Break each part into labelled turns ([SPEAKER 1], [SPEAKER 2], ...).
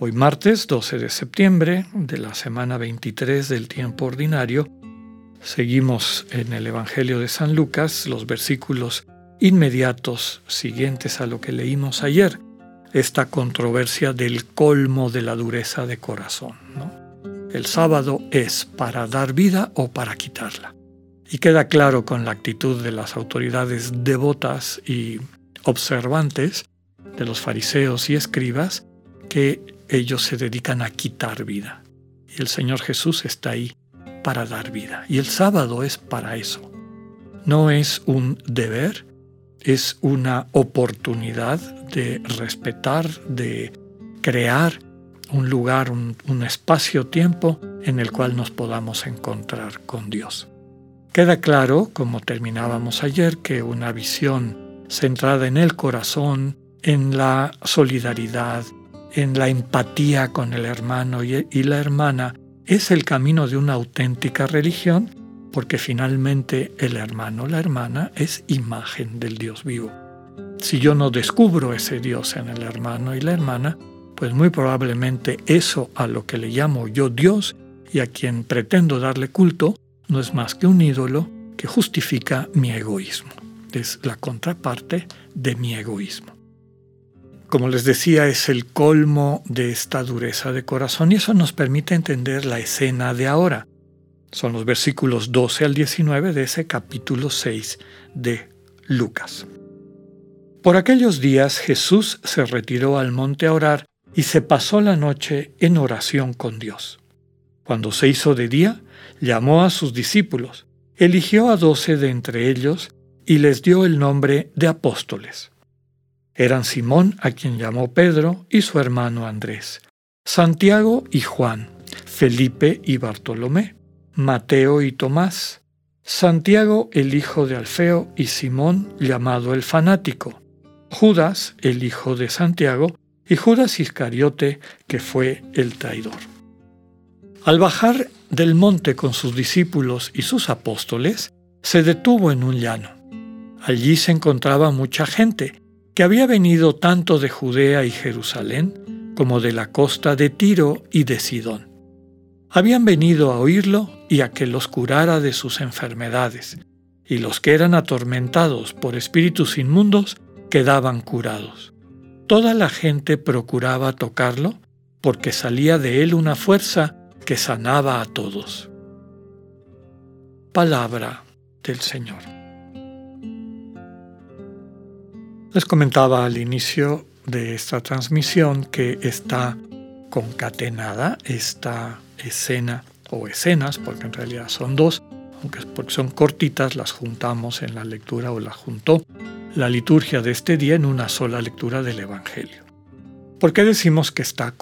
[SPEAKER 1] Hoy martes 12 de septiembre de la semana 23 del tiempo ordinario, seguimos en el Evangelio de San Lucas los versículos inmediatos siguientes a lo que leímos ayer, esta controversia del colmo de la dureza de corazón. El sábado es para dar vida o para quitarla. Y queda claro con la actitud de las autoridades devotas y observantes de los fariseos y escribas que ellos se dedican a quitar vida. Y el Señor Jesús está ahí para dar vida. Y el sábado es para eso. No es un deber, es una oportunidad de respetar, de crear un lugar, un, espacio-tiempo en el cual nos podamos encontrar con Dios. Queda claro, como terminábamos ayer, que una visión centrada en el corazón, en la solidaridad, en la empatía con el hermano y, la hermana, es el camino de una auténtica religión, porque finalmente el hermano, la hermana, es imagen del Dios vivo. Si yo no descubro ese Dios en el hermano y la hermana, pues muy probablemente eso a lo que le llamo yo Dios y a quien pretendo darle culto, no es más que un ídolo que justifica mi egoísmo. Es la contraparte de mi egoísmo. Como les decía, es el colmo de esta dureza de corazón y eso nos permite entender la escena de ahora. Son los versículos 12 al 19 de ese capítulo 6 de Lucas. Por aquellos días Jesús se retiró al monte a orar y se pasó la noche en oración con Dios. Cuando se hizo de día, llamó a sus discípulos, eligió a doce de entre ellos y les dio el nombre de apóstoles. Eran Simón, a quien llamó Pedro, y su hermano Andrés, Santiago y Juan, Felipe y Bartolomé, Mateo y Tomás, Santiago el hijo de Alfeo y Simón llamado el fanático, Judas el hijo de Santiago y Judas Iscariote que fue el traidor. Al bajar del monte con sus discípulos y sus apóstoles, se detuvo en un llano. Allí se encontraba mucha gente, que había venido tanto de Judea y Jerusalén como de la costa de Tiro y de Sidón. Habían venido a oírlo y a que los curara de sus enfermedades, y los que eran atormentados por espíritus inmundos quedaban curados. Toda la gente procuraba tocarlo porque salía de él una fuerza que sanaba a todos. Palabra del Señor. Les comentaba al inicio de esta transmisión que está concatenada esta escena o escenas, porque en realidad son dos, aunque porque son cortitas, las juntamos en la lectura o la juntó la liturgia de este día en una sola lectura del Evangelio. ¿Por qué decimos que está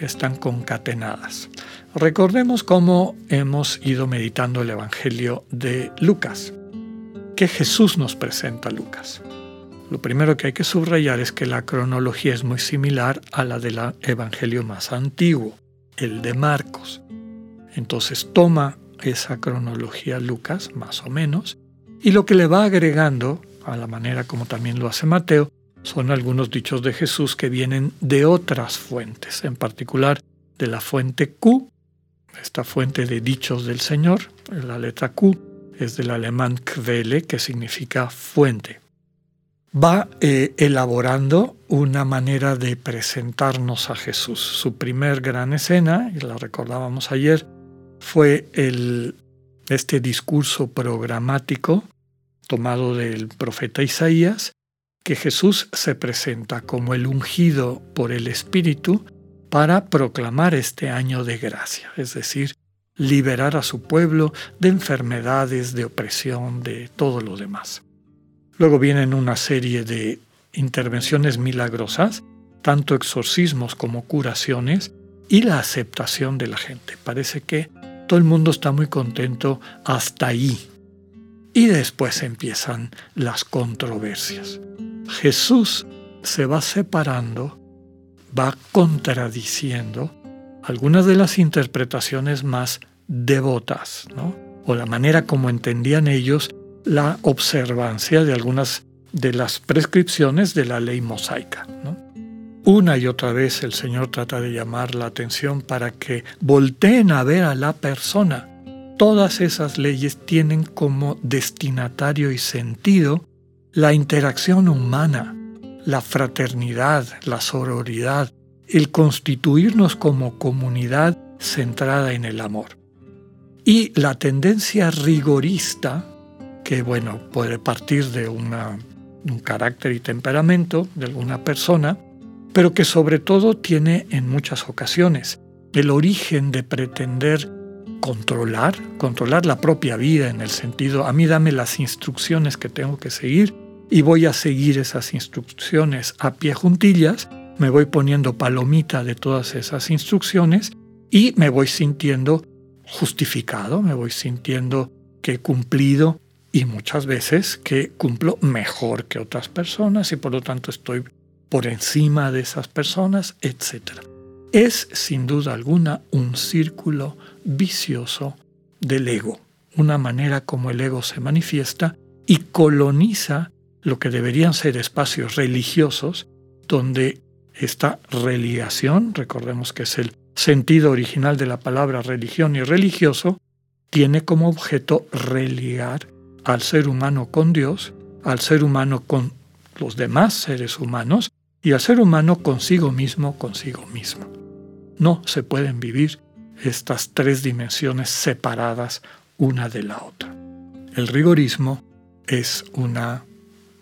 [SPEAKER 1] están concatenadas? Recordemos cómo hemos ido meditando el Evangelio de Lucas, que Jesús nos presenta Lucas. Lo primero que hay que subrayar es que la cronología es muy similar a la del Evangelio más antiguo, el de Marcos. Entonces toma esa cronología Lucas, más o menos, y lo que le va agregando, a la manera como también lo hace Mateo, son algunos dichos de Jesús que vienen de otras fuentes, en particular de la fuente Q, esta fuente de dichos del Señor, la letra Q, es del alemán Quelle, que significa fuente. Va eh, elaborando una manera de presentarnos a Jesús. Su primer gran escena, y la recordábamos ayer, fue el, este discurso programático tomado del profeta Isaías, que Jesús se presenta como el ungido por el Espíritu para proclamar este año de gracia, es decir, liberar a su pueblo de enfermedades, de opresión, de todo lo demás. Luego vienen una serie de intervenciones milagrosas, tanto exorcismos como curaciones, y la aceptación de la gente. Parece que todo el mundo está muy contento hasta ahí. Y después empiezan las controversias. Jesús se va separando, va contradiciendo algunas de las interpretaciones más devotas, ¿no? o la manera como entendían ellos la observancia de algunas de las prescripciones de la ley mosaica. Una y otra vez el Señor trata de llamar la atención para que volteen a ver a la persona. Todas esas leyes tienen como destinatario y sentido la interacción humana, la fraternidad, la sororidad, el constituirnos como comunidad centrada en el amor. Y la tendencia rigorista, que bueno, puede partir de una, un carácter y temperamento de alguna persona, pero que sobre todo tiene en muchas ocasiones el origen de pretender controlar, controlar la propia vida en el sentido, a mí dame las instrucciones que tengo que seguir y voy a seguir esas instrucciones a pie juntillas, me voy poniendo palomita de todas esas instrucciones y me voy sintiendo justificado, me voy sintiendo que he cumplido y muchas veces que cumplo mejor que otras personas y por lo tanto estoy por encima de esas personas, etc. Es sin duda alguna un círculo vicioso del ego, una manera como el ego se manifiesta y coloniza lo que deberían ser espacios religiosos donde esta religación, recordemos que es el sentido original de la palabra religión y religioso, tiene como objeto religar al ser humano con Dios, al ser humano con los demás seres humanos y al ser humano consigo mismo, consigo mismo. No se pueden vivir estas tres dimensiones separadas una de la otra. El rigorismo es una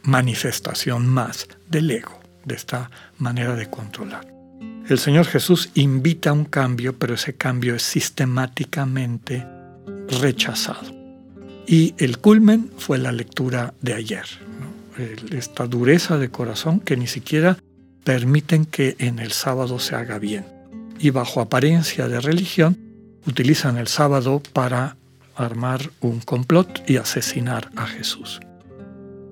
[SPEAKER 1] manifestación más del ego, de esta manera de controlar. El Señor Jesús invita a un cambio, pero ese cambio es sistemáticamente rechazado. Y el culmen fue la lectura de ayer. Esta dureza de corazón que ni siquiera permiten que en el sábado se haga bien. Y bajo apariencia de religión, utilizan el sábado para armar un complot y asesinar a Jesús.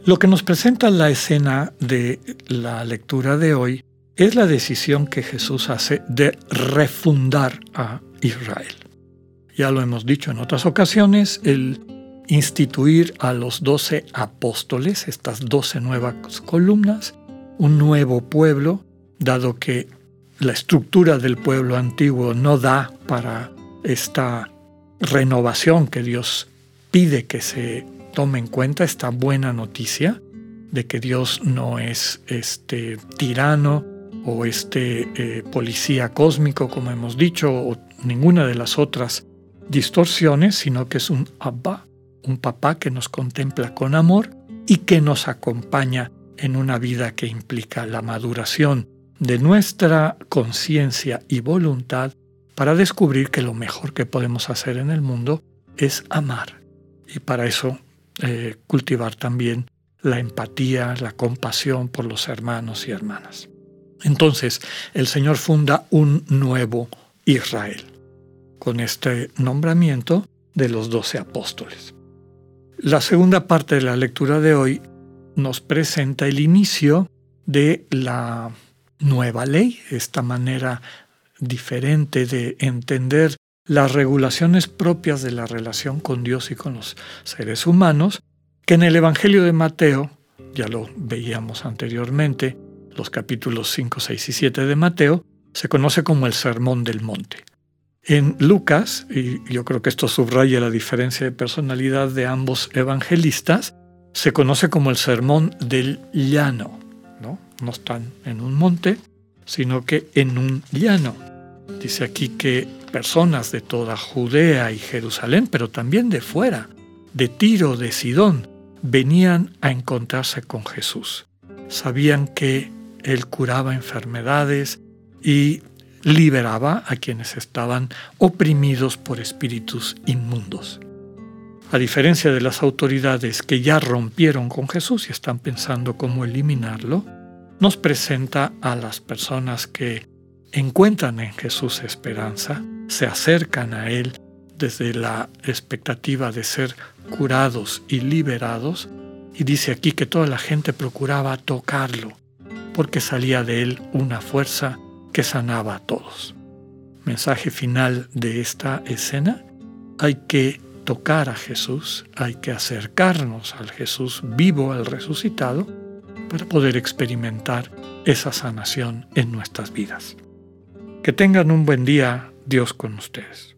[SPEAKER 1] Lo que nos presenta la escena de la lectura de hoy es la decisión que Jesús hace de refundar a Israel. Ya lo hemos dicho en otras ocasiones, el instituir a los doce apóstoles, estas doce nuevas columnas, un nuevo pueblo, dado que la estructura del pueblo antiguo no da para esta renovación que Dios pide que se tome en cuenta, esta buena noticia de que Dios no es este tirano, o este eh, policía cósmico, como hemos dicho, o ninguna de las otras distorsiones, sino que es un Abba, un papá que nos contempla con amor y que nos acompaña en una vida que implica la maduración de nuestra conciencia y voluntad para descubrir que lo mejor que podemos hacer en el mundo es amar. Y para eso eh, cultivar también la empatía, la compasión por los hermanos y hermanas. Entonces, el Señor funda un nuevo Israel con este nombramiento de los doce apóstoles. La segunda parte de la lectura de hoy nos presenta el inicio de la nueva ley, esta manera diferente de entender las regulaciones propias de la relación con Dios y con los seres humanos, que en el Evangelio de Mateo, ya lo veíamos anteriormente, los capítulos 5, 6 y 7 de Mateo, se conoce como el Sermón del Monte. En Lucas, y yo creo que esto subraya la diferencia de personalidad de ambos evangelistas, se conoce como el Sermón del Llano. ¿no? no están en un monte, sino que en un llano. Dice aquí que personas de toda Judea y Jerusalén, pero también de fuera, de Tiro, de Sidón, venían a encontrarse con Jesús. Sabían que él curaba enfermedades y liberaba a quienes estaban oprimidos por espíritus inmundos. A diferencia de las autoridades que ya rompieron con Jesús y están pensando cómo eliminarlo, nos presenta a las personas que encuentran en Jesús esperanza, se acercan a Él desde la expectativa de ser curados y liberados, y dice aquí que toda la gente procuraba tocarlo, porque salía de Él una fuerza que sanaba a todos. Mensaje final de esta escena, hay que tocar a Jesús, hay que acercarnos al Jesús vivo, al resucitado, para poder experimentar esa sanación en nuestras vidas. Que tengan un buen día, Dios con ustedes.